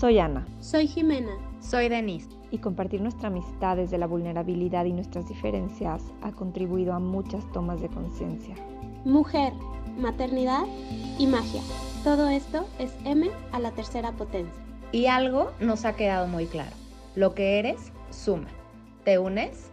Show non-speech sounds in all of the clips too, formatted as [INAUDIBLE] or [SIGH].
Soy Ana. Soy Jimena. Soy Denise. Y compartir nuestra amistad desde la vulnerabilidad y nuestras diferencias ha contribuido a muchas tomas de conciencia. Mujer, maternidad y magia. Todo esto es M a la tercera potencia. Y algo nos ha quedado muy claro. Lo que eres, suma. ¿Te unes?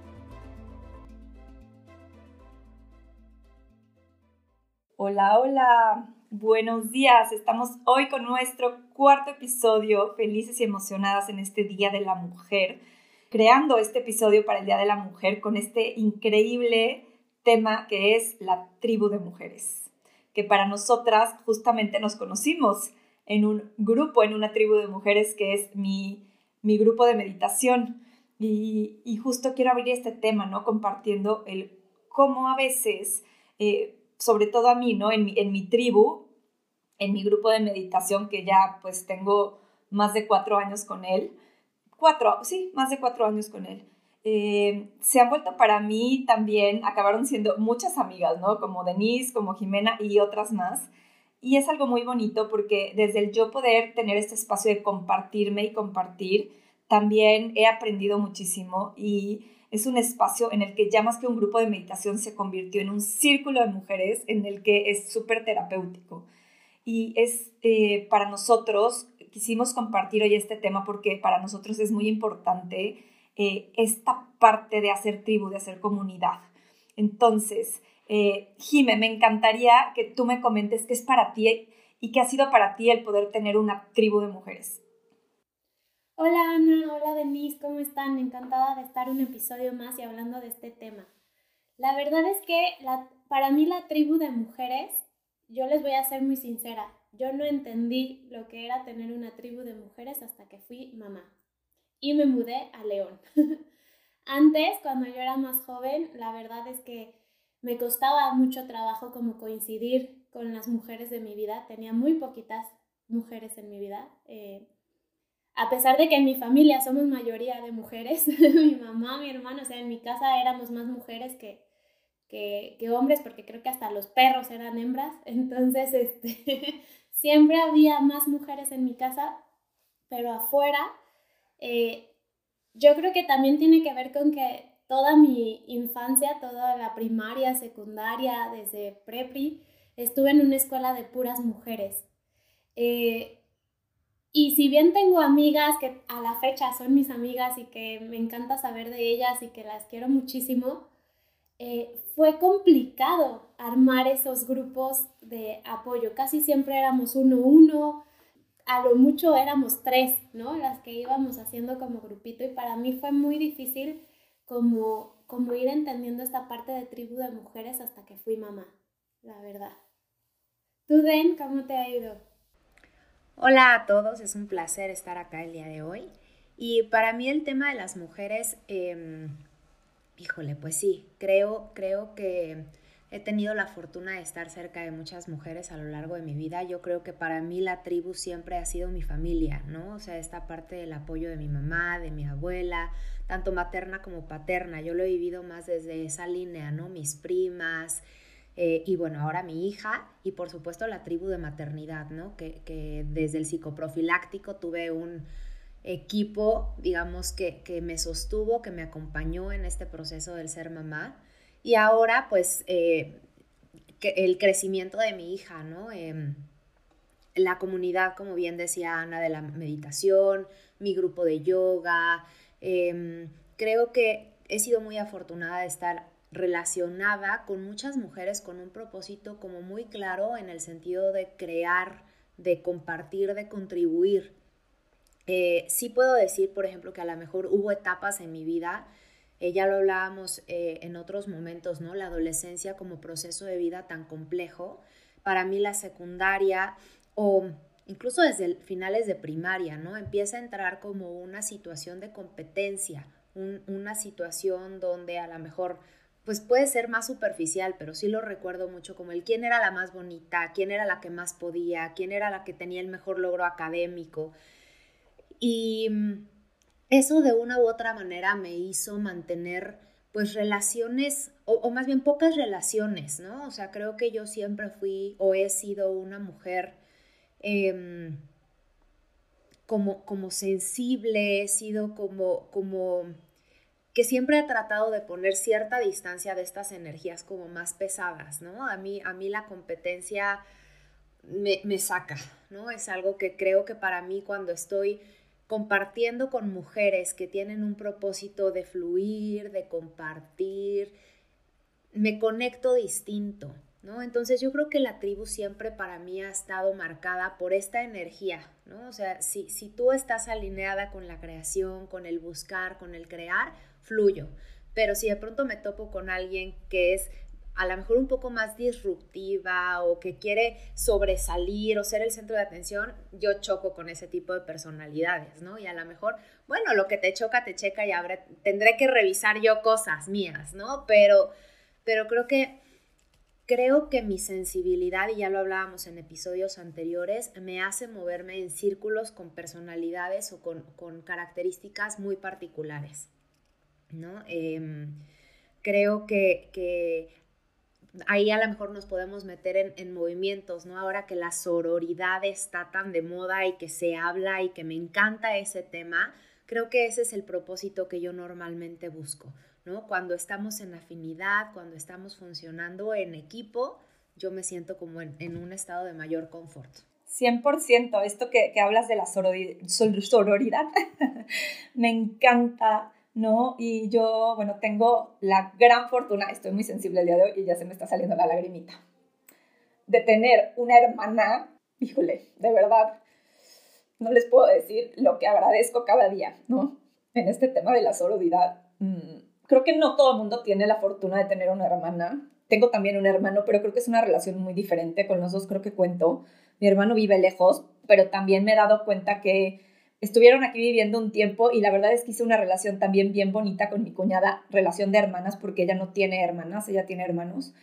Hola, hola. Buenos días. Estamos hoy con nuestro cuarto episodio, felices y emocionadas en este Día de la Mujer, creando este episodio para el Día de la Mujer con este increíble tema que es la tribu de mujeres, que para nosotras justamente nos conocimos en un grupo, en una tribu de mujeres que es mi, mi grupo de meditación. Y, y, justo quiero abrir este tema, ¿no? Compartiendo el cómo a veces... Eh, sobre todo a mí, ¿no? En mi, en mi tribu, en mi grupo de meditación, que ya pues tengo más de cuatro años con él, cuatro, sí, más de cuatro años con él. Eh, se han vuelto para mí también, acabaron siendo muchas amigas, ¿no? Como Denise, como Jimena y otras más. Y es algo muy bonito porque desde el yo poder tener este espacio de compartirme y compartir, también he aprendido muchísimo y es un espacio en el que ya más que un grupo de meditación se convirtió en un círculo de mujeres en el que es súper terapéutico. Y es eh, para nosotros, quisimos compartir hoy este tema porque para nosotros es muy importante eh, esta parte de hacer tribu, de hacer comunidad. Entonces, eh, Jime, me encantaría que tú me comentes qué es para ti y qué ha sido para ti el poder tener una tribu de mujeres. Hola Ana, hola Denise, ¿cómo están? Encantada de estar un episodio más y hablando de este tema. La verdad es que para mí la tribu de mujeres, yo les voy a ser muy sincera, yo no entendí lo que era tener una tribu de mujeres hasta que fui mamá y me mudé a León. [LAUGHS] Antes, cuando yo era más joven, la verdad es que me costaba mucho trabajo como coincidir con las mujeres de mi vida, tenía muy poquitas mujeres en mi vida. Eh, a pesar de que en mi familia somos mayoría de mujeres, [LAUGHS] mi mamá, mi hermano, o sea, en mi casa éramos más mujeres que, que, hombres, porque creo que hasta los perros eran hembras, [LAUGHS] entonces este, [LAUGHS] siempre había más mujeres en mi casa, pero afuera, eh, yo creo que también tiene que ver con que toda mi infancia, toda la primaria, secundaria, desde prepri, estuve en una escuela de puras mujeres. Eh, y si bien tengo amigas que a la fecha son mis amigas y que me encanta saber de ellas y que las quiero muchísimo, eh, fue complicado armar esos grupos de apoyo. Casi siempre éramos uno, uno, a lo mucho éramos tres, ¿no? Las que íbamos haciendo como grupito y para mí fue muy difícil como, como ir entendiendo esta parte de tribu de mujeres hasta que fui mamá, la verdad. ¿Tú, Den, cómo te ha ido? Hola a todos, es un placer estar acá el día de hoy. Y para mí el tema de las mujeres, em, híjole, pues sí, creo, creo que he tenido la fortuna de estar cerca de muchas mujeres a lo largo de mi vida. Yo creo que para mí la tribu siempre ha sido mi familia, ¿no? O sea, esta parte del apoyo de mi mamá, de mi abuela, tanto materna como paterna. Yo lo he vivido más desde esa línea, ¿no? Mis primas, eh, y bueno, ahora mi hija y por supuesto la tribu de maternidad, ¿no? Que, desde el psicoprofiláctico tuve un equipo, digamos, que, me sostuvo, que me acompañó en este proceso del ser mamá. Y ahora, pues, eh, el crecimiento de mi hija, ¿no? Em, la comunidad, como bien decía Ana, de la meditación, mi grupo de yoga. Em, creo que he sido muy afortunada de estar relacionada con muchas mujeres con un propósito como muy claro en el sentido de crear, de compartir, de contribuir. Eh, sí puedo decir, por ejemplo, que a lo mejor hubo etapas en mi vida, eh, ya lo hablábamos eh, en otros momentos, ¿no? La adolescencia como proceso de vida tan complejo. Para mí la secundaria o incluso desde finales de primaria, ¿no? Empieza a entrar como una situación de competencia, una situación donde a lo mejor pues puede ser más superficial, pero sí lo recuerdo mucho como el quién era la más bonita, quién era la que más podía, quién era la que tenía el mejor logro académico. Y mm, eso de una u otra manera me hizo mantener pues relaciones, o, más bien pocas relaciones, ¿no? O sea, creo que yo siempre fui o he sido una mujer em, como, como sensible, he sido como, como que siempre he tratado de poner cierta distancia de estas energías como más pesadas, ¿no? A mí, a mí la competencia me, me saca, ¿no? Es algo que creo que para mí cuando estoy compartiendo con mujeres que tienen un propósito de fluir, de compartir, me conecto distinto, ¿no? Entonces yo creo que la tribu siempre para mí ha estado marcada por esta energía, ¿no? O sea, si, si tú estás alineada con la creación, con el buscar, con el crear, fluyo. Pero si de pronto me topo con alguien que es a lo mejor un poco más disruptiva o que quiere sobresalir o ser el centro de atención, yo choco con ese tipo de personalidades, ¿no? Y a lo mejor, bueno, lo que te choca, te checa y habré, tendré que revisar yo cosas mías, ¿no? Pero, pero creo que creo que mi sensibilidad, y ya lo hablábamos en episodios anteriores, me hace moverme en círculos con personalidades o con, características muy particulares, ¿no? Em, creo que, ahí a lo mejor nos podemos meter en, en, movimientos, ¿no? Ahora que la sororidad está tan de moda y que se habla y que me encanta ese tema, creo que ese es el propósito que yo normalmente busco, cuando estamos en afinidad, cuando estamos funcionando en equipo, yo me siento como en, un estado de mayor confort. 100%, esto que, hablas de la sororidad, [LAUGHS] me encanta, ¿no? Y yo, bueno, tengo la gran fortuna, estoy muy sensible el día de hoy y ya se me está saliendo la lagrimita, de tener una hermana, híjole, de verdad, no les puedo decir lo que agradezco cada día, ¿no? En este tema de la sororidad. Mm, creo que no todo el mundo tiene la fortuna de tener una hermana. Tengo también un hermano, pero creo que es una relación muy diferente. Con los dos creo que cuento. Mi hermano vive lejos, pero también me he dado cuenta que estuvieron aquí viviendo un tiempo y la verdad es que hice una relación también bien bonita con mi cuñada, relación de hermanas, porque ella no tiene hermanas, ella tiene hermanos.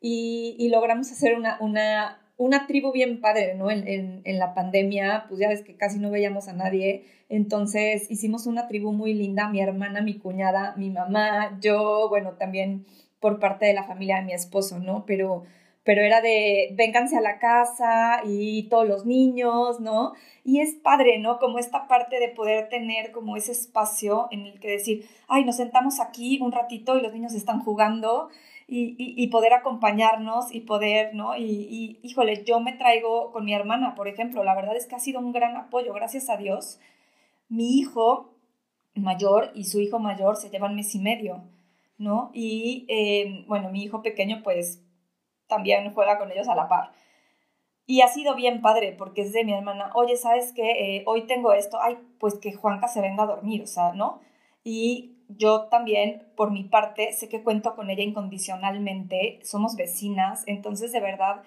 Y, logramos hacer una, una, una tribu bien padre, ¿no? En, en, la pandemia, pues ya ves que casi no veíamos a nadie, entonces hicimos una tribu muy linda, mi hermana, mi cuñada, mi mamá, yo, bueno, también por parte de la familia de mi esposo, ¿no? Pero, pero era de, vénganse a la casa y todos los niños, ¿no? Y es padre, ¿no? Como esta parte de poder tener como ese espacio en el que decir, ay, nos sentamos aquí un ratito y los niños están jugando y, poder acompañarnos y poder, ¿no? Y, híjole, yo me traigo con mi hermana, por ejemplo, la verdad es que ha sido un gran apoyo, gracias a Dios. Mi hijo mayor y su hijo mayor se llevan mes y medio, ¿no? Y eh, bueno, mi hijo pequeño pues también juega con ellos a la par. Y ha sido bien padre porque es de mi hermana, oye, ¿sabes qué? Eh, hoy tengo esto, ay, pues que Juanca se venga a dormir, o sea, ¿no? Y yo también, por mi parte, sé que cuento con ella incondicionalmente, somos vecinas, entonces de verdad,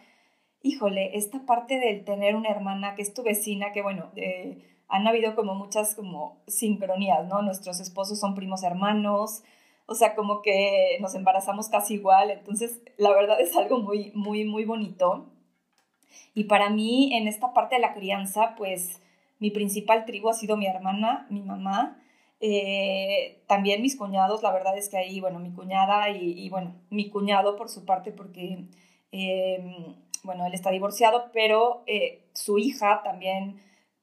híjole, esta parte del tener una hermana que es tu vecina, que bueno, eh, han habido como muchas como sincronías, ¿no? Nuestros esposos son primos hermanos, o sea, como que nos embarazamos casi igual, entonces la verdad es algo muy, muy, muy bonito. Y para mí, en esta parte de la crianza, pues mi principal tribu ha sido mi hermana, mi mamá, eh, también mis cuñados, la verdad es que ahí, bueno, mi cuñada y, bueno, mi cuñado por su parte, porque, em, bueno, él está divorciado, pero eh, su hija también,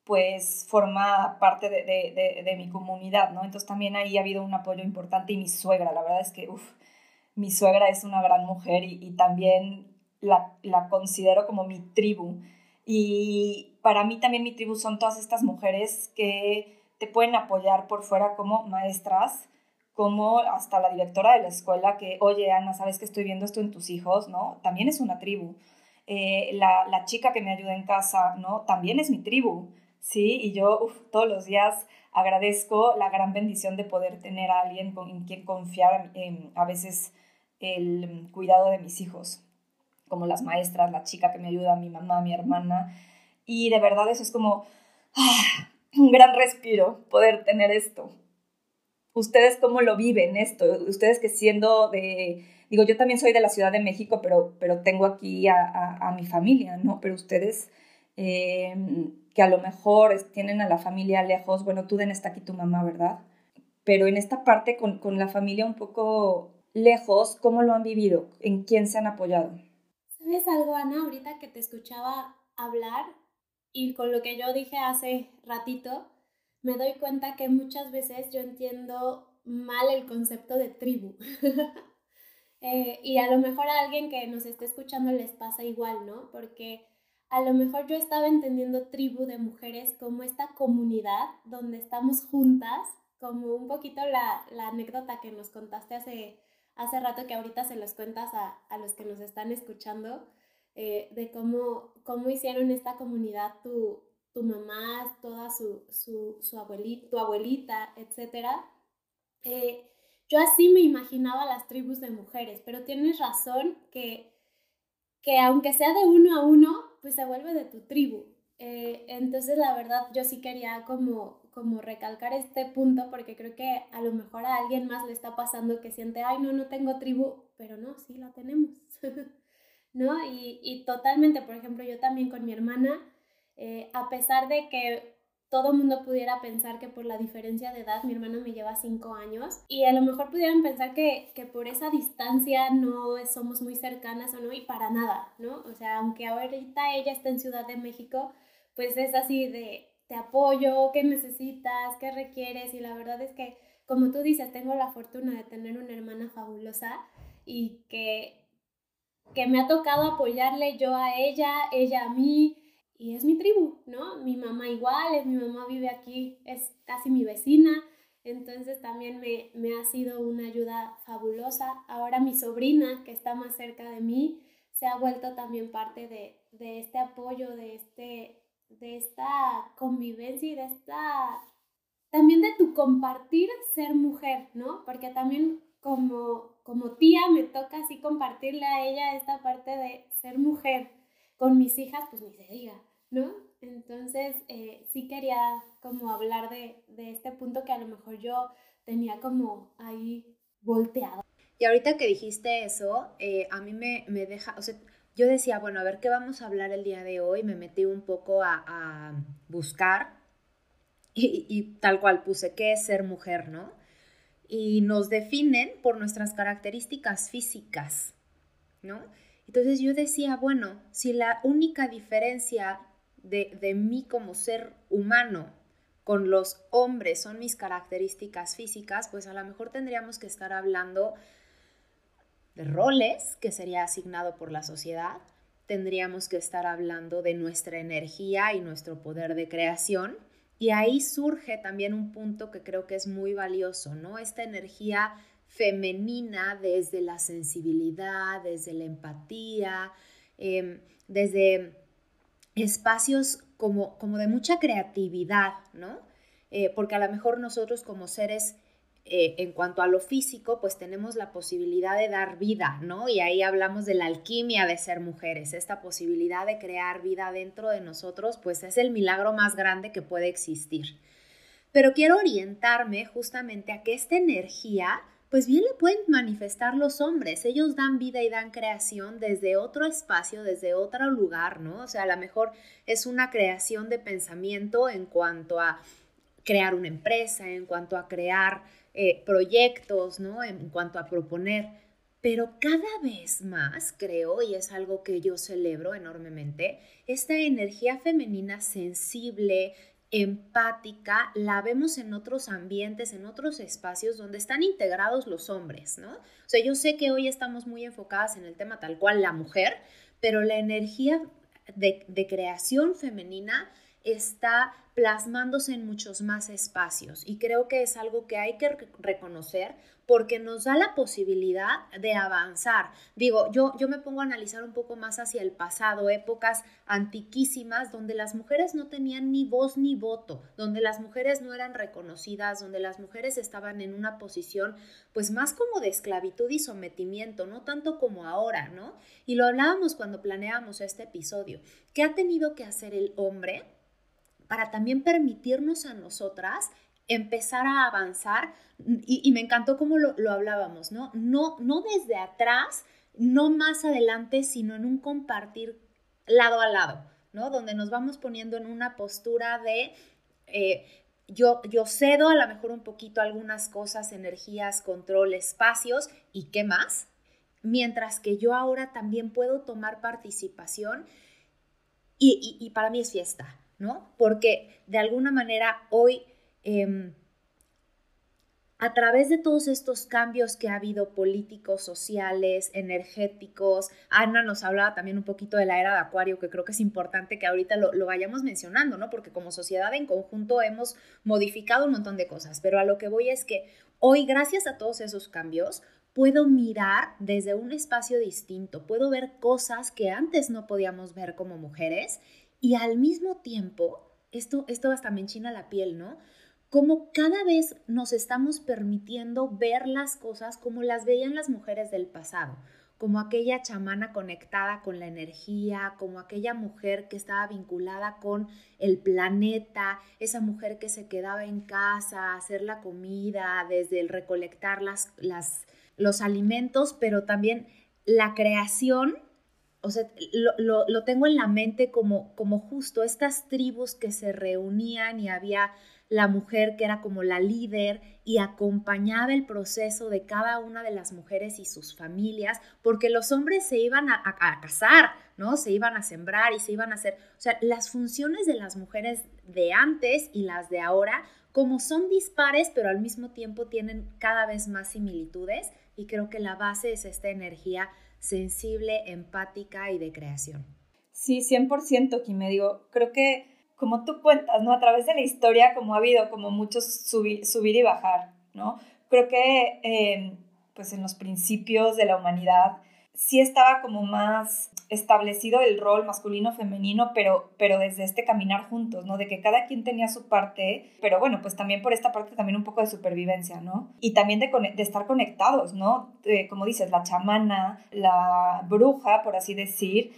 pues, forma parte de, de, de, mi comunidad, ¿no? Entonces también ahí ha habido un apoyo importante y mi suegra, la verdad es que, uff, mi suegra es una gran mujer y, y también la, la considero como mi tribu. Y para mí también mi tribu son todas estas mujeres que te pueden apoyar por fuera como maestras, como hasta la directora de la escuela que, oye, Ana, sabes que estoy viendo esto en tus hijos, ¿no? También es una tribu. Eh, la, la, chica que me ayuda en casa, ¿no? También es mi tribu, ¿sí? Y yo todos los días agradezco la gran bendición de poder tener a alguien con en quien confiar a veces el cuidado de mis hijos, como las maestras, la chica que me ayuda, mi mamá, mi hermana. Y de verdad eso es como, ah, un gran respiro poder tener esto. ¿Ustedes cómo lo viven esto? Ustedes que siendo de, digo, yo también soy de la Ciudad de México, pero, pero tengo aquí a, mi familia, ¿no? Pero ustedes em, que a lo mejor tienen a la familia lejos, bueno, tú den está aquí tu mamá, ¿verdad? Pero en esta parte con, con la familia un poco lejos, ¿cómo lo han vivido? ¿En quién se han apoyado? ¿Sabes algo, Ana? Ahorita que te escuchaba hablar, y con lo que yo dije hace ratito, me doy cuenta que muchas veces yo entiendo mal el concepto de tribu. [LAUGHS] Eh, y a lo mejor a alguien que nos esté escuchando les pasa igual, ¿no? Porque a lo mejor yo estaba entendiendo tribu de mujeres como esta comunidad donde estamos juntas, como un poquito la, la anécdota que nos contaste hace, hace rato que ahorita se los cuentas a, a los que nos están escuchando, eh, de cómo, cómo hicieron esta comunidad tu, tu mamá, toda su, su, su abuelita, tu abuelita, etc. Eh, yo así me imaginaba las tribus de mujeres, pero tienes razón que, que aunque sea de uno a uno, pues se vuelve de tu tribu. Eh, entonces, la verdad, yo sí quería como, como recalcar este punto porque creo que a lo mejor a alguien más le está pasando que siente, ay, no, no tengo tribu, pero no, sí la tenemos. [LAUGHS] ¿no? Y, y, totalmente, por ejemplo, yo también con mi hermana, eh, a pesar de que todo mundo pudiera pensar que por la diferencia de edad, mi hermana me lleva cinco años, y a lo mejor pudieran pensar que, que por esa distancia no somos muy cercanas o no, y para nada, ¿no? O sea, aunque ahorita ella está en Ciudad de México, pues es así de, te apoyo, qué necesitas, qué requieres, y la verdad es que, como tú dices, tengo la fortuna de tener una hermana fabulosa y que que me ha tocado apoyarle yo a ella, ella a mí, y es mi tribu, ¿no? Mi mamá igual, mi mamá vive aquí, es casi mi vecina, entonces también me, me ha sido una ayuda fabulosa. Ahora mi sobrina, que está más cerca de mí, se ha vuelto también parte de, de este apoyo, de, este, de esta convivencia y de esta... También de tu compartir ser mujer, ¿no? Porque también como, como tía me toca así compartirle a ella esta parte de ser mujer. Con mis hijas, pues ni se diga, ¿no? Entonces, eh, sí quería como hablar de, de este punto que a lo mejor yo tenía como ahí volteado. Y ahorita que dijiste eso, eh, a mí me, me, deja, o sea, yo decía, bueno, a ver qué vamos a hablar el día de hoy, me metí un poco a, a buscar y, y, tal cual puse, ¿qué es ser mujer, no? y nos definen por nuestras características físicas, ¿no? Entonces yo decía, bueno, si la única diferencia de, de mí como ser humano con los hombres son mis características físicas, pues a lo mejor tendríamos que estar hablando de roles que sería asignado por la sociedad, tendríamos que estar hablando de nuestra energía y nuestro poder de creación, y ahí surge también un punto que creo que es muy valioso, ¿no? Esta energía femenina desde la sensibilidad, desde la empatía, em, desde espacios como, como de mucha creatividad, ¿no? Eh, porque a lo mejor nosotros como seres eh, en cuanto a lo físico, pues tenemos la posibilidad de dar vida, ¿no? Y ahí hablamos de la alquimia de ser mujeres, esta posibilidad de crear vida dentro de nosotros, pues es el milagro más grande que puede existir. Pero quiero orientarme justamente a que esta energía, pues bien le pueden manifestar los hombres. Ellos dan vida y dan creación desde otro espacio, desde otro lugar, ¿no? O sea, a lo mejor es una creación de pensamiento en cuanto a crear una empresa, en cuanto a crear eh, proyectos, ¿no? En cuanto a proponer. Pero cada vez más, creo, y es algo que yo celebro enormemente, esta energía femenina sensible, empática, la vemos en otros ambientes, en otros espacios donde están integrados los hombres, ¿no? O sea, yo sé que hoy estamos muy enfocadas en el tema tal cual la mujer, pero la energía de, de creación femenina está plasmándose en muchos más espacios y creo que es algo que hay que reconocer porque nos da la posibilidad de avanzar. Digo, yo, yo me pongo a analizar un poco más hacia el pasado, épocas antiquísimas donde las mujeres no tenían ni voz ni voto, donde las mujeres no eran reconocidas, donde las mujeres estaban en una posición pues más como de esclavitud y sometimiento, no tanto como ahora, ¿no? Y lo hablábamos cuando planeábamos este episodio. ¿Qué ha tenido que hacer el hombre? Para también permitirnos a nosotras empezar a avanzar y, me encantó cómo lo, hablábamos, ¿no? ¿no? No desde atrás, no más adelante, sino en un compartir lado a lado, ¿no? Donde nos vamos poniendo en una postura de... Eh, yo, yo cedo a lo mejor un poquito algunas cosas, energías, control, espacios y qué más, mientras que yo ahora también puedo tomar participación y, y para mí es fiesta, ¿no? Porque de alguna manera hoy... Em, a través de todos estos cambios que ha habido políticos, sociales, energéticos, Ana nos hablaba también un poquito de la era de Acuario, que creo que es importante que ahorita lo, vayamos mencionando, ¿no? Porque como sociedad en conjunto hemos modificado un montón de cosas, pero a lo que voy es que hoy, gracias a todos esos cambios, puedo mirar desde un espacio distinto, puedo ver cosas que antes no podíamos ver como mujeres y al mismo tiempo, esto, esto hasta me enchina la piel, ¿no? como cada vez nos estamos permitiendo ver las cosas como las veían las mujeres del pasado, como aquella chamana conectada con la energía, como aquella mujer que estaba vinculada con el planeta, esa mujer que se quedaba en casa a hacer la comida, desde el recolectar las, los alimentos, pero también la creación o sea, lo, tengo en la mente como, como justo estas tribus que se reunían y había la mujer que era como la líder y acompañaba el proceso de cada una de las mujeres y sus familias, porque los hombres se iban a, casar, ¿no? Se iban a sembrar y se iban a hacer, o sea, las funciones de las mujeres de antes y las de ahora, como son dispares, pero al mismo tiempo tienen cada vez más similitudes, y creo que la base es esta energía sensible, empática y de creación. Sí, 100%, Kim, digo, creo que como tú cuentas, ¿no? A través de la historia, como ha habido como muchos subir, subir y bajar, ¿no? Creo que, em, pues en los principios de la humanidad, sí estaba como más establecido el rol masculino-femenino, pero, pero desde este caminar juntos, ¿no? De que cada quien tenía su parte, pero bueno, pues también por esta parte también un poco de supervivencia, ¿no? Y también de, de estar conectados, ¿no? como dices, la chamana, la bruja, por así decir,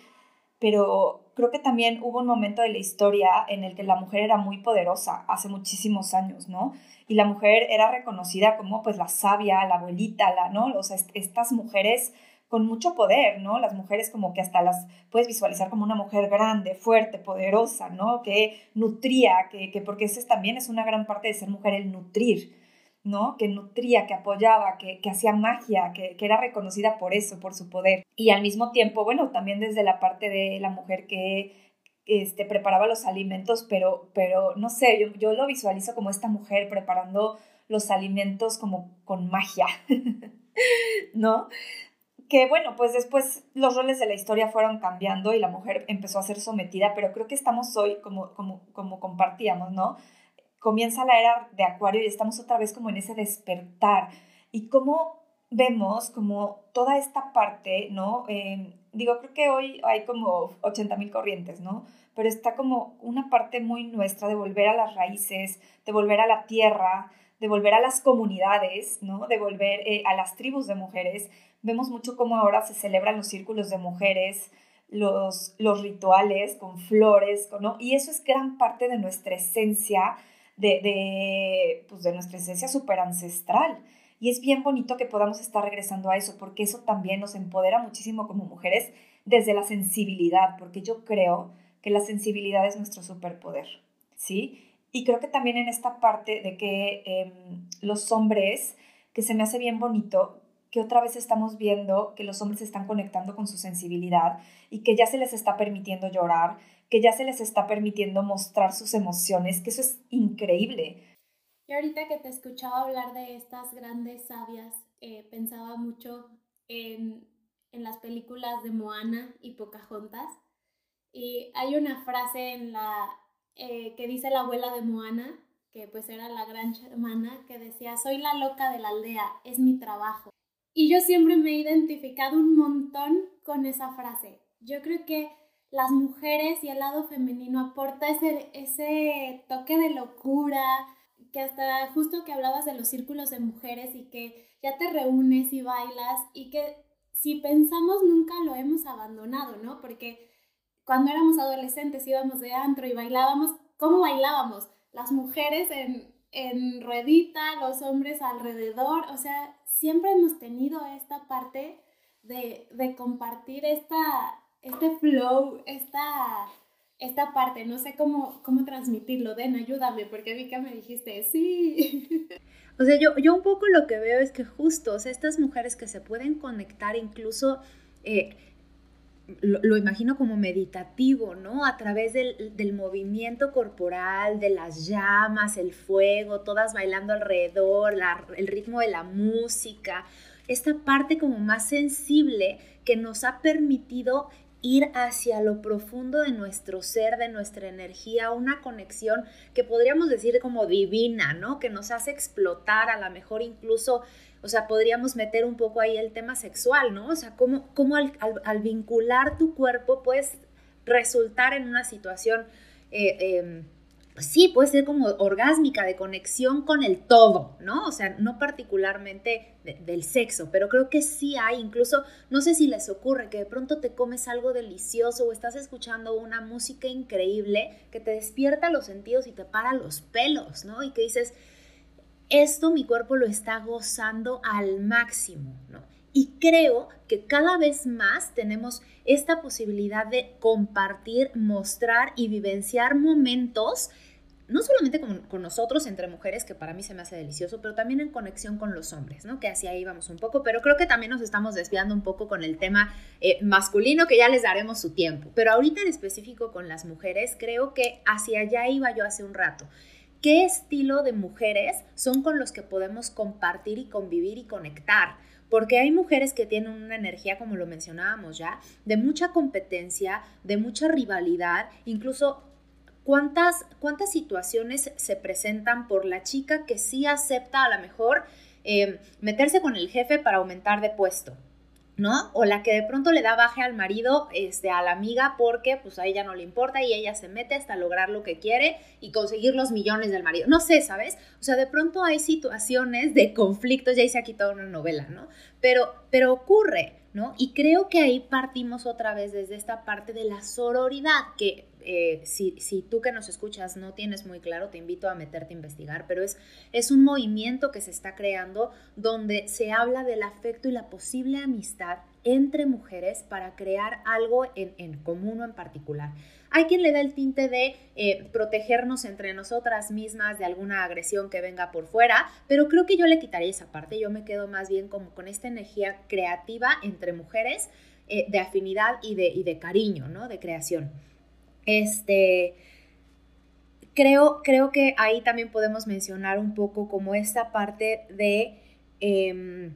pero creo que también hubo un momento de la historia en el que la mujer era muy poderosa, hace muchísimos años, ¿no? Y la mujer era reconocida como pues la sabia, la abuelita, la, ¿no? O sea, estas mujeres con mucho poder, ¿no? Las mujeres como que hasta las puedes visualizar como una mujer grande, fuerte, poderosa, ¿no? Que nutría, que, que porque ese también es una gran parte de ser mujer, el nutrir, ¿no? Que nutría, que apoyaba, que, hacía magia, que, era reconocida por eso, por su poder. Y al mismo tiempo, bueno, también desde la parte de la mujer que este, preparaba los alimentos, pero, pero no sé, yo, yo lo visualizo como esta mujer preparando los alimentos como con magia, [LAUGHS] ¿no? Que bueno, pues después los roles de la historia fueron cambiando y la mujer empezó a ser sometida, pero creo que estamos hoy, como, como, como compartíamos, ¿no? comienza la era de Acuario y estamos otra vez como en ese despertar. Y cómo vemos como toda esta parte, ¿no? Em, digo, creo que hoy hay como 80 mil corrientes, ¿no? Pero está como una parte muy nuestra de volver a las raíces, de volver a la tierra, de volver a las comunidades, ¿no? De volver eh, a las tribus de mujeres. Vemos mucho cómo ahora se celebran los círculos de mujeres, los, los rituales con flores, ¿no? Y eso es gran parte de nuestra esencia de, de, pues de nuestra esencia súper ancestral. Y es bien bonito que podamos estar regresando a eso, porque eso también nos empodera muchísimo como mujeres desde la sensibilidad, porque yo creo que la sensibilidad es nuestro superpoder, ¿sí? Y creo que también en esta parte de que em, los hombres, que se me hace bien bonito, que otra vez estamos viendo que los hombres están conectando con su sensibilidad y que ya se les está permitiendo llorar, que ya se les está permitiendo mostrar sus emociones, que eso es increíble. Y ahorita que te escuchaba hablar de estas grandes sabias, eh, pensaba mucho en, en, las películas de Moana y Pocahontas. Y hay una frase en la, eh, que dice la abuela de Moana, que pues era la gran hermana, que decía, soy la loca de la aldea, es mi trabajo. Y yo siempre me he identificado un montón con esa frase. Yo creo que las mujeres y el lado femenino aporta ese, ese toque de locura, que hasta justo que hablabas de los círculos de mujeres y que ya te reúnes y bailas y que si pensamos nunca lo hemos abandonado, ¿no? Porque cuando éramos adolescentes íbamos de antro y bailábamos, ¿cómo bailábamos? Las mujeres en, en ruedita, los hombres alrededor, o sea, siempre hemos tenido esta parte de, de compartir esta, este flow, esta, esta parte, no sé cómo, cómo transmitirlo. Den, ayúdame, porque vi que me dijiste, sí. O sea, yo, yo un poco lo que veo es que justo, o sea, estas mujeres que se pueden conectar incluso... Eh, lo, imagino como meditativo, ¿no? A través del, del, movimiento corporal, de las llamas, el fuego, todas bailando alrededor, el ritmo de la música, esta parte como más sensible que nos ha permitido ir hacia lo profundo de nuestro ser, de nuestra energía, una conexión que podríamos decir como divina, ¿no? Que nos hace explotar, a lo mejor incluso, o sea, podríamos meter un poco ahí el tema sexual, ¿no? O sea, cómo, cómo al, vincular tu cuerpo puedes resultar en una situación... Eh, em, sí, puede ser como orgásmica, de conexión con el todo, ¿no? O sea, no particularmente del sexo, pero creo que sí hay, incluso, no sé si les ocurre que de pronto te comes algo delicioso o estás escuchando una música increíble que te despierta los sentidos y te para los pelos, ¿no? Y que dices, esto mi cuerpo lo está gozando al máximo, ¿no? Y creo que cada vez más tenemos esta posibilidad de compartir, mostrar y vivenciar momentos no solamente con, nosotros entre mujeres, que para mí se me hace delicioso, pero también en conexión con los hombres, ¿no? Que hacia ahí vamos un poco, pero creo que también nos estamos desviando un poco con el tema eh, masculino, que ya les daremos su tiempo. Pero ahorita en específico con las mujeres, creo que hacia allá iba yo hace un rato. ¿Qué estilo de mujeres son con los que podemos compartir y convivir y conectar? Porque hay mujeres que tienen una energía, como lo mencionábamos ya, de mucha competencia, de mucha rivalidad, incluso ¿Cuántas, ¿Cuántas situaciones se presentan por la chica que sí acepta a lo mejor eh, meterse con el jefe para aumentar de puesto? ¿No? O la que de pronto le da baje al marido, este, a la amiga, porque pues a ella no le importa y ella se mete hasta lograr lo que quiere y conseguir los millones del marido. No sé, ¿sabes? O sea, de pronto hay situaciones de conflictos, ya hice aquí toda una novela, ¿no? Pero, pero ocurre, ¿no? Y creo que ahí partimos otra vez desde esta parte de la sororidad, que eh, si, si, tú que nos escuchas no tienes muy claro, te invito a meterte a investigar, pero es, es un movimiento que se está creando donde se habla del afecto y la posible amistad entre mujeres para crear algo en, en común o en particular. Hay quien le da el tinte de eh, protegernos entre nosotras mismas de alguna agresión que venga por fuera, pero creo que yo le quitaría esa parte, yo me quedo más bien como con esta energía creativa entre mujeres eh, de afinidad y de, y de cariño, ¿no? De creación. Este, creo, creo que ahí también podemos mencionar un poco como esta parte de eh,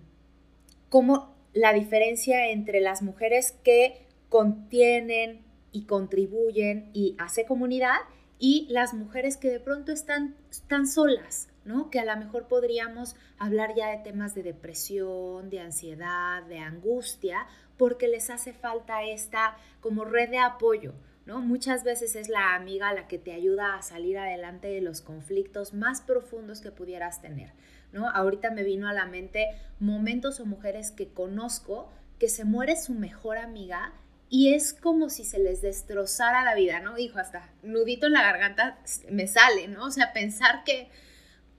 cómo la diferencia entre las mujeres que contienen y contribuyen y hace comunidad y las mujeres que de pronto están, están solas, ¿no? Que a lo mejor podríamos hablar ya de temas de depresión, de ansiedad, de angustia, porque les hace falta esta como red de apoyo, ¿no? Muchas veces es la amiga la que te ayuda a salir adelante de los conflictos más profundos que pudieras tener, ¿no? Ahorita me vino a la mente momentos o mujeres que conozco que se muere su mejor amiga y es como si se les destrozara la vida, ¿no? Dijo, hasta nudito en la garganta me sale, ¿no? O sea, pensar que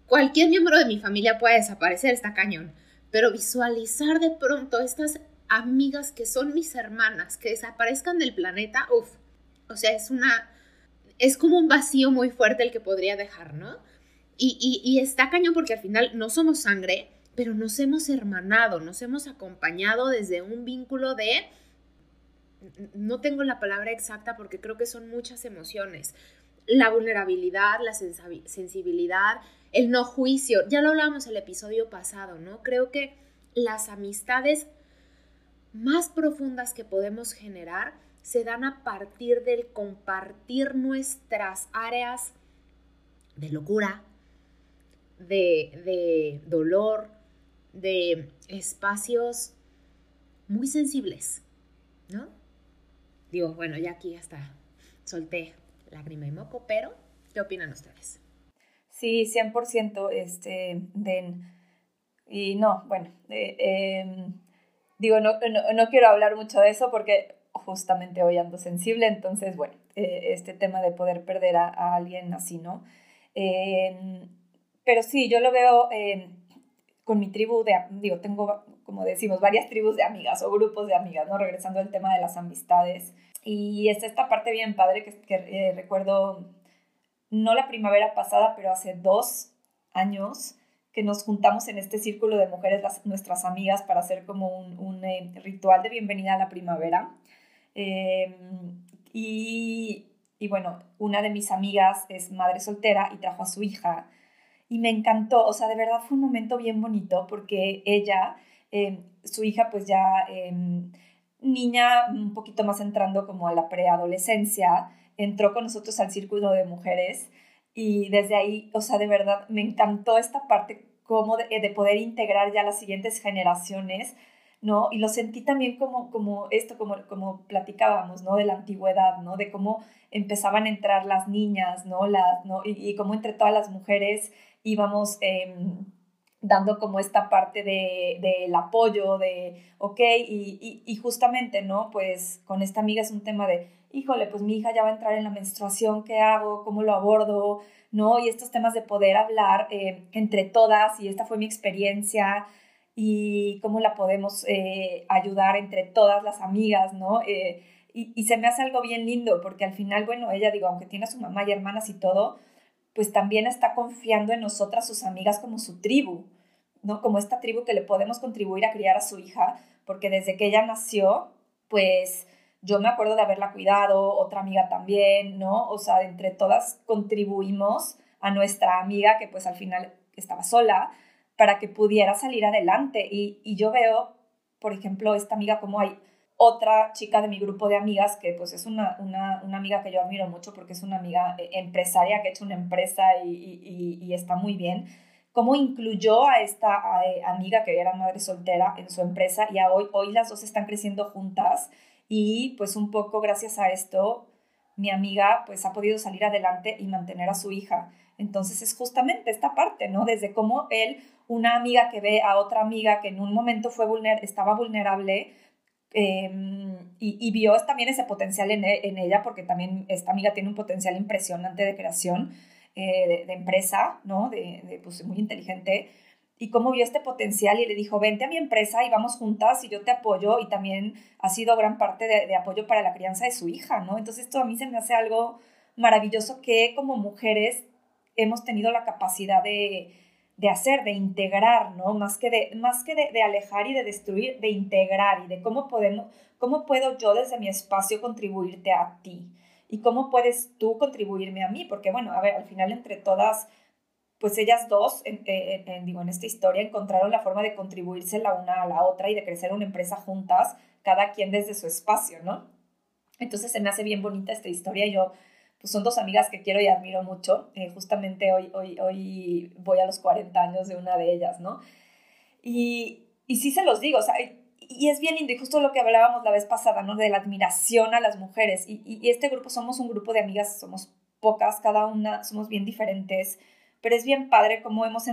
cualquier miembro de mi familia puede desaparecer está cañón, pero visualizar de pronto estas amigas que son mis hermanas, que desaparezcan del planeta, uff, o sea, es una, es como un vacío muy fuerte el que podría dejar, ¿no? Y, y, está cañón porque al final no somos sangre, pero nos hemos hermanado, nos hemos acompañado desde un vínculo de, no tengo la palabra exacta porque creo que son muchas emociones, la vulnerabilidad, la sensibilidad, el no juicio, ya lo hablábamos el episodio pasado, ¿no? Creo que las amistades más profundas que podemos generar se dan a partir del compartir nuestras áreas de locura, de, dolor, de espacios muy sensibles, ¿no? Digo, bueno, ya aquí hasta solté lágrima y moco, pero ¿qué opinan ustedes? Sí, 100% este, Den. Y no, bueno, eh, em, digo, no, no, quiero hablar mucho de eso porque justamente hoy ando sensible, entonces, bueno, eh, este tema de poder perder a, alguien así, ¿no? Em, pero sí, yo lo veo em, con mi tribu de, digo, tengo, como decimos, varias tribus de amigas o grupos de amigas, ¿no? Regresando al tema de las amistades. Y es esta parte bien padre que, que eh, recuerdo, no la primavera pasada, pero hace dos años, que nos juntamos en este círculo de mujeres, las, nuestras amigas, para hacer como un, un eh, ritual de bienvenida a la primavera. Em, y, y bueno, una de mis amigas es madre soltera y trajo a su hija y me encantó, o sea, de verdad fue un momento bien bonito porque ella, em, su hija pues ya em, niña un poquito más entrando como a la preadolescencia, entró con nosotros al círculo de mujeres y desde ahí, o sea, de verdad me encantó esta parte como de, de poder integrar ya las siguientes generaciones ¿no? Y lo sentí también como, como esto, como, como platicábamos, ¿no? De la antigüedad, ¿no? De cómo empezaban a entrar las niñas, ¿no? Las, ¿no? Y, y cómo entre todas las mujeres íbamos em, dando como esta parte del de, apoyo, de, ok, y, y, justamente, ¿no? Pues con esta amiga es un tema de, híjole, pues mi hija ya va a entrar en la menstruación, ¿qué hago? ¿Cómo lo abordo? ¿No? Y estos temas de poder hablar eh, entre todas, y esta fue mi experiencia, y cómo la podemos eh, ayudar entre todas las amigas, ¿no? Eh, y, y, se me hace algo bien lindo, porque al final, bueno, ella, digo, aunque tiene a su mamá y hermanas y todo, pues también está confiando en nosotras, sus amigas, como su tribu, ¿no? Como esta tribu que le podemos contribuir a criar a su hija, porque desde que ella nació, pues yo me acuerdo de haberla cuidado, otra amiga también, ¿no? O sea, entre todas contribuimos a nuestra amiga que pues al final estaba sola para que pudiera salir adelante. Y, y yo veo, por ejemplo, esta amiga como hay otra chica de mi grupo de amigas que pues es una, una, una, amiga que yo admiro mucho porque es una amiga eh, empresaria que ha hecho una empresa y, y, y está muy bien, cómo incluyó a esta eh, amiga que era madre soltera en su empresa y hoy, hoy las dos están creciendo juntas y pues un poco gracias a esto mi amiga pues ha podido salir adelante y mantener a su hija. Entonces es justamente esta parte, ¿no? Desde cómo él, una amiga que ve a otra amiga que en un momento fue vulner estaba vulnerable, Em, y, vio también ese potencial en, e, en, ella, porque también esta amiga tiene un potencial impresionante de creación eh, de, empresa, ¿no? De, de, pues, muy inteligente. Y cómo vio este potencial y le dijo, vente a mi empresa y vamos juntas y yo te apoyo. Y también ha sido gran parte de, de apoyo para la crianza de su hija, ¿no? Entonces esto a mí se me hace algo maravilloso que como mujeres hemos tenido la capacidad de, de hacer, de integrar, ¿no? Más que, de, más que de, alejar y de destruir, de integrar y de cómo podemos, cómo puedo yo desde mi espacio contribuirte a ti y cómo puedes tú contribuirme a mí, porque bueno, a ver, al final entre todas, pues ellas dos, en, digo, en esta historia encontraron la forma de contribuirse la una a la otra y de crecer una empresa juntas, cada quien desde su espacio, ¿no? Entonces se me hace bien bonita esta historia yo pues son dos amigas que quiero y admiro mucho. Eh, justamente hoy, hoy, hoy voy a los 40 años de una de ellas, ¿no? Y, y sí se los digo, o sea, y es bien lindo, y justo lo que hablábamos la vez pasada, ¿no? De la admiración a las mujeres. Y, y, este grupo, somos un grupo de amigas, somos pocas, cada una, somos bien diferentes, pero es bien padre cómo, hemos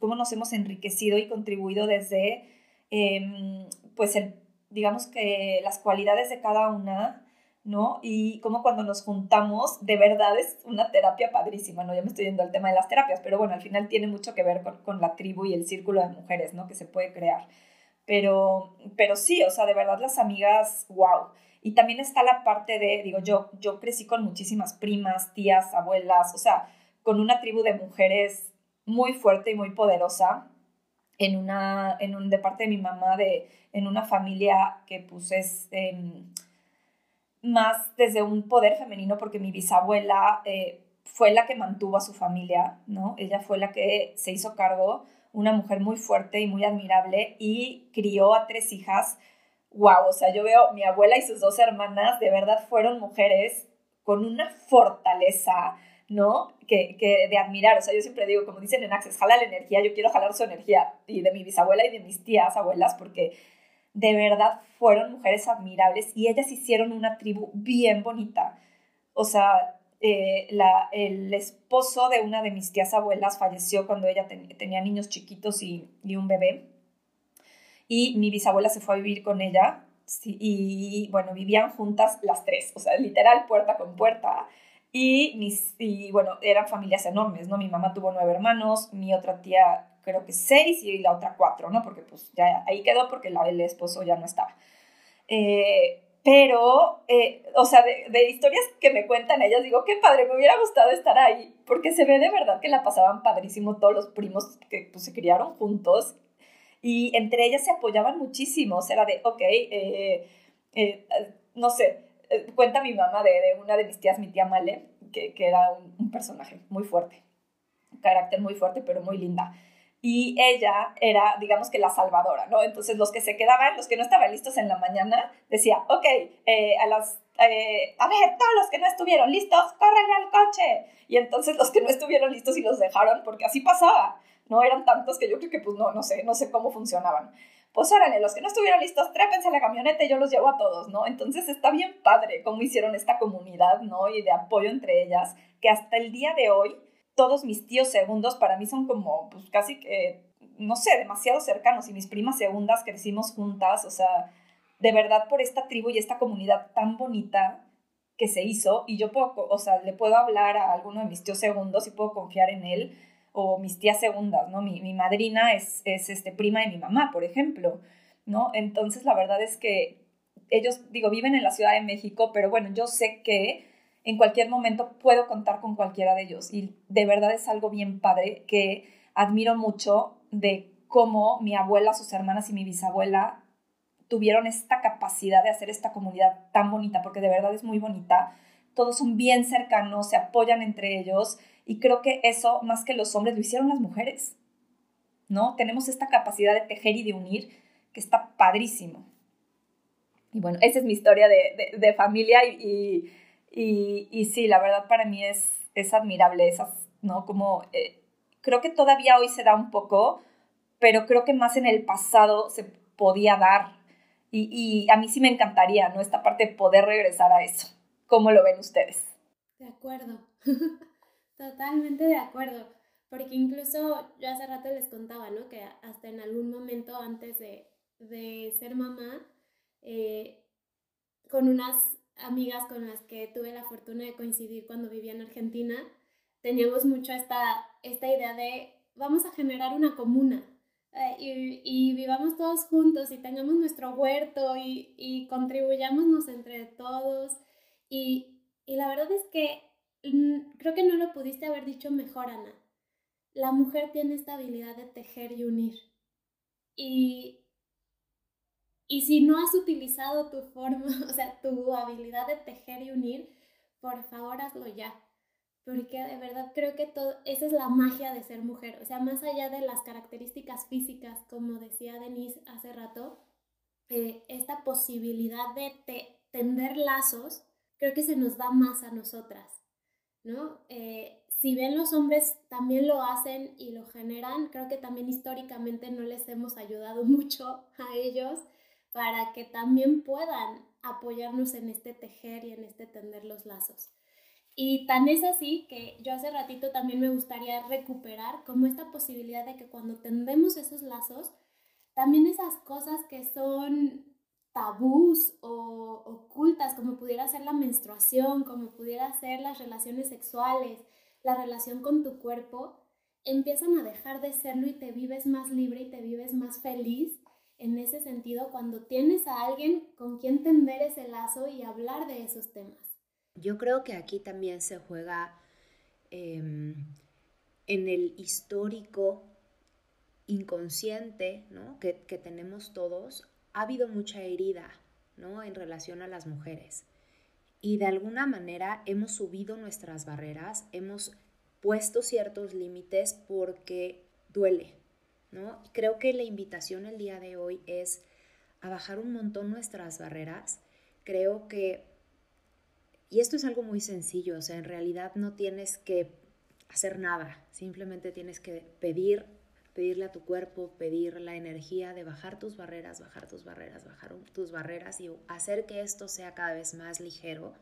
cómo nos hemos enriquecido y contribuido desde, em, pues, el, digamos que las cualidades de cada una ¿no? Y como cuando nos juntamos, de verdad es una terapia padrísima, ¿no? Ya me estoy yendo al tema de las terapias, pero bueno, al final tiene mucho que ver con, la tribu y el círculo de mujeres, ¿no? Que se puede crear. Pero, pero sí, o sea, de verdad las amigas, wow. Y también está la parte de, digo, yo, yo crecí con muchísimas primas, tías, abuelas, o sea, con una tribu de mujeres muy fuerte y muy poderosa, en una, en un, de parte de mi mamá, de, en una familia que pues es... Em, más desde un poder femenino porque mi bisabuela eh, fue la que mantuvo a su familia, ¿no? Ella fue la que se hizo cargo, una mujer muy fuerte y muy admirable y crió a tres hijas. Wow, o sea, yo veo mi abuela y sus dos hermanas, de verdad fueron mujeres con una fortaleza, ¿no? Que, que, de admirar, o sea, yo siempre digo, como dicen en Access, jala la energía, yo quiero jalar su energía, y de mi bisabuela y de mis tías, abuelas, porque de verdad fueron mujeres admirables y ellas hicieron una tribu bien bonita. O sea, eh, la, el esposo de una de mis tías abuelas falleció cuando ella tenía niños chiquitos y, un bebé. Y mi bisabuela se fue a vivir con ella y bueno, vivían juntas las tres, o sea, literal puerta con puerta. Y, mis, y bueno, eran familias enormes, ¿no? Mi mamá tuvo nueve hermanos, mi otra tía creo que seis y la otra cuatro, ¿no? Porque pues ya ahí quedó porque la, el esposo ya no estaba. Eh, pero, eh, o sea, de, historias que me cuentan ellas, digo, qué padre, me hubiera gustado estar ahí, porque se ve de verdad que la pasaban padrísimo todos los primos que pues, se criaron juntos y entre ellas se apoyaban muchísimo, o sea, era de, ok, eh, no sé, eh, cuenta mi mamá de, una de mis tías, mi tía Male, que, era un, personaje muy fuerte, un carácter muy fuerte, pero muy linda. Y ella era, digamos que la salvadora, ¿no? Entonces los que se quedaban, los que no estaban listos en la mañana, decía, ok, eh, a las eh, a ver, todos los que no estuvieron listos, córrele al coche. Y entonces los que no estuvieron listos y los dejaron, porque así pasaba, ¿no? Eran tantos que yo creo que pues no, no sé, no sé cómo funcionaban. Pues órale, los que no estuvieron listos, trépense a la camioneta y yo los llevo a todos, ¿no? Entonces está bien padre cómo hicieron esta comunidad, ¿no? Y de apoyo entre ellas, que hasta el día de hoy, todos mis tíos segundos para mí son como, pues casi que, no sé, demasiado cercanos. Y mis primas segundas crecimos juntas, o sea, de verdad por esta tribu y esta comunidad tan bonita que se hizo y yo puedo, o sea, le puedo hablar a alguno de mis tíos segundos y puedo confiar en él o mis tías segundas, ¿no? Mi, madrina es, es este, prima de mi mamá, por ejemplo, ¿no? Entonces la verdad es que ellos, digo, viven en la Ciudad de México, pero bueno, yo sé que en cualquier momento puedo contar con cualquiera de ellos y de verdad es algo bien padre que admiro mucho de cómo mi abuela, sus hermanas y mi bisabuela tuvieron esta capacidad de hacer esta comunidad tan bonita, porque de verdad es muy bonita. Todos son bien cercanos, se apoyan entre ellos y creo que eso, más que los hombres, lo hicieron las mujeres. ¿No? Tenemos esta capacidad de tejer y de unir que está padrísimo. Y bueno, esa es mi historia de, familia y, y, sí, la verdad para mí es, es admirable, esas, ¿no? Como eh, creo que todavía hoy se da un poco, pero creo que más en el pasado se podía dar y, a mí sí me encantaría, ¿no? Esta parte de poder regresar a eso. ¿Cómo lo ven ustedes? De acuerdo, [LAUGHS] totalmente de acuerdo. Porque incluso yo hace rato les contaba, ¿no? Que hasta en algún momento antes de, ser mamá, eh, con unas amigas con las que tuve la fortuna de coincidir cuando vivía en Argentina, teníamos mucho esta, esta idea de vamos a generar una comuna, eh, y, vivamos todos juntos y tengamos nuestro huerto y, y contribuyámonos entre todos. Y, y la verdad es que creo que no lo pudiste haber dicho mejor, Ana. La mujer tiene esta habilidad de tejer y unir. Y, y si no has utilizado tu forma, [LAUGHS] o sea, tu habilidad de tejer y unir, por favor hazlo ya porque de verdad creo que todo, esa es la magia de ser mujer, o sea, más allá de las características físicas, como decía Denise hace rato, eh, esta posibilidad de tender lazos, creo que se nos da más a nosotras, ¿no? Eh, si bien los hombres también lo hacen y lo generan, creo que también históricamente no les hemos ayudado [LAUGHS] mucho a ellos para que también puedan apoyarnos en este tejer y en este tender los lazos. Y tan es así que yo hace ratito también me gustaría recuperar como esta posibilidad de que cuando tendemos esos lazos, también esas cosas que son tabús o ocultas, como pudiera ser la menstruación, como pudiera ser las relaciones sexuales, la relación con tu cuerpo, empiezan a dejar de serlo y te vives más libre y te vives más feliz en ese sentido cuando tienes a alguien con quien tender ese lazo y hablar de esos temas. Yo creo que aquí también se juega em, en el histórico inconsciente que, tenemos todos, ha habido mucha herida ¿no? en relación a las mujeres. Y de alguna manera hemos subido nuestras barreras, hemos puesto ciertos límites porque duele. ¿no? Creo que la invitación el día de hoy es a bajar un montón nuestras barreras. Creo que y esto es algo muy sencillo, o sea, en realidad no tienes que hacer nada, simplemente tienes que pedir, pedirle a tu cuerpo, pedir la energía de bajar tus barreras, bajar tus barreras, bajar tus barreras y hacer que esto sea cada vez más ligero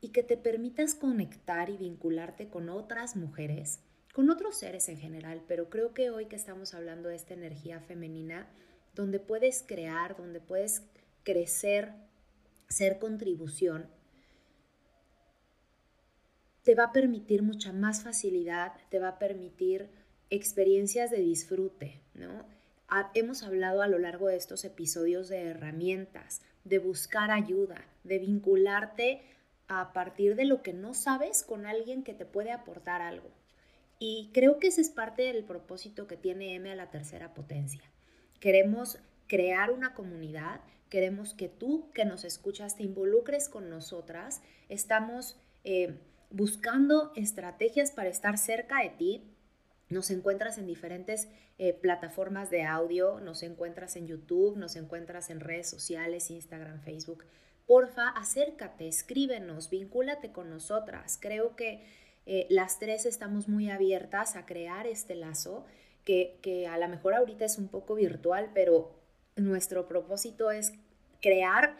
y que te permitas conectar y vincularte con otras mujeres, con otros seres en general, pero creo que hoy que estamos hablando de esta energía femenina, donde puedes crear, donde puedes crecer ser contribución, te va a permitir mucha más facilidad, te va a permitir experiencias de disfrute, ¿no? hemos hablado a lo largo de estos episodios de herramientas, de buscar ayuda, de vincularte a partir de lo que no sabes con alguien que te puede aportar algo. Y creo que ese es parte del propósito que tiene M a la tercera potencia. Queremos crear una comunidad queremos que tú que nos escuchas te involucres con nosotras. Estamos eh, buscando estrategias para estar cerca de ti. Nos encuentras en diferentes eh, plataformas de audio, nos encuentras en YouTube, nos encuentras en redes sociales, Instagram, Facebook. Porfa, acércate, escríbenos, vincúlate con nosotras. Creo que eh, las tres estamos muy abiertas a crear este lazo que, que a lo mejor ahorita es un poco virtual, pero nuestro propósito es crear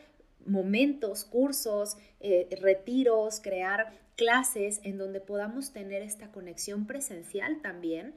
momentos, cursos, eh, retiros, crear clases en donde podamos tener esta conexión presencial también,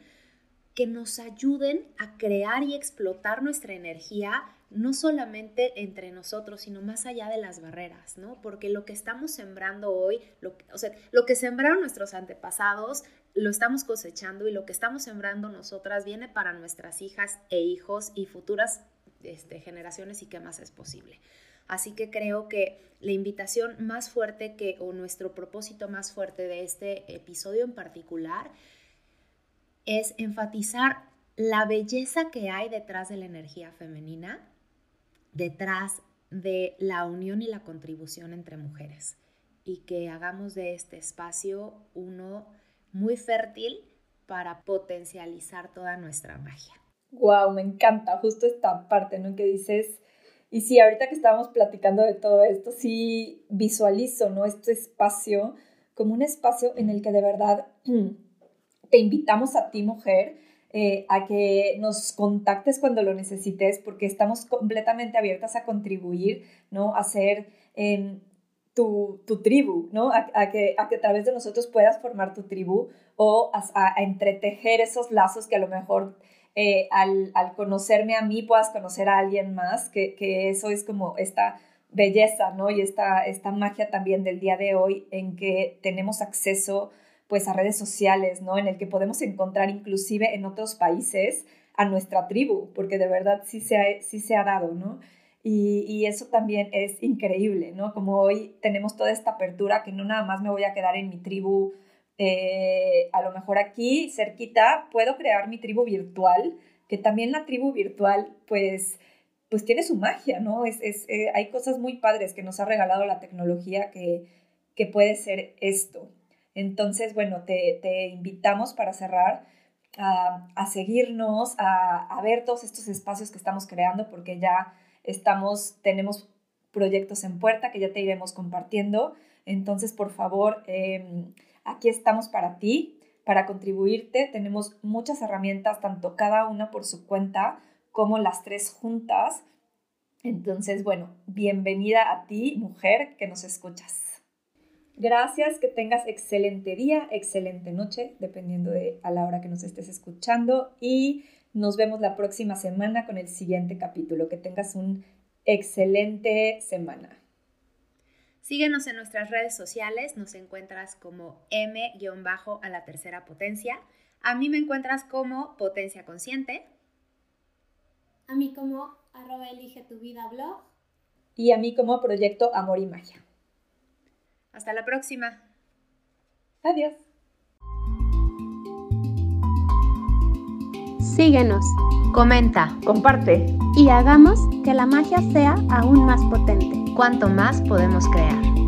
que nos ayuden a crear y explotar nuestra energía, no solamente entre nosotros, sino más allá de las barreras, ¿no? Porque lo que estamos sembrando hoy, lo, o sea, lo que sembraron nuestros antepasados, lo estamos cosechando y lo que estamos sembrando nosotras viene para nuestras hijas e hijos y futuras este, generaciones y qué más es posible. Así que creo que la invitación más fuerte que, o nuestro propósito más fuerte de este episodio en particular, es enfatizar la belleza que hay detrás de la energía femenina, detrás de la unión y la contribución entre mujeres y que hagamos de este espacio uno muy fértil para potencializar toda nuestra magia. Wow, me encanta justo esta parte, ¿no? Que dices, y sí, ahorita que estábamos platicando de todo esto, sí visualizo, ¿no? Este espacio como un espacio en el que de verdad [CLEARS THROAT] te invitamos a ti, mujer, eh, a que nos contactes cuando lo necesites, porque estamos completamente abiertas a contribuir, ¿no? A ser em, tu, tribu, ¿no? A, que, a que a través de nosotros puedas formar tu tribu o a entretejer esos lazos que a lo mejor eh, al, conocerme a mí puedas conocer a alguien más, que, eso es como esta belleza, ¿no? Y esta, esta magia también del día de hoy en que tenemos acceso pues a redes sociales, ¿no? En el que podemos encontrar inclusive en otros países a nuestra tribu, porque de verdad sí se ha, sí se ha dado, ¿no? Y, y, eso también es increíble, ¿no? Como hoy tenemos toda esta apertura que no nada más me voy a quedar en mi tribu eh, a lo mejor aquí cerquita puedo crear mi tribu virtual, que también la tribu virtual pues, pues tiene su magia, ¿no? Es, es eh, hay cosas muy padres que nos ha regalado la tecnología que, que puede ser esto. Entonces, bueno, te, te invitamos para cerrar a, a seguirnos, a, ver todos estos espacios que estamos creando, porque ya estamos, tenemos proyectos en puerta que ya te iremos compartiendo. Entonces, por favor, eh, Aquí estamos para ti, para contribuirte. Tenemos muchas herramientas, tanto cada una por su cuenta como las tres juntas. Entonces, bueno, bienvenida a ti, mujer, que nos escuchas. Gracias, que tengas excelente día, excelente noche, dependiendo de a la hora que nos estés escuchando. Y nos vemos la próxima semana con el siguiente capítulo. Que tengas un excelente semana. Síguenos en nuestras redes sociales, nos encuentras como M- a la tercera potencia. A mí me encuentras como Potencia Consciente. A mí como arroba elige tu vida blog. Y a mí como Proyecto Amor y Magia. Hasta la próxima. Adiós. Síguenos, comenta, comparte y hagamos que la magia sea aún más potente cuánto más podemos crear.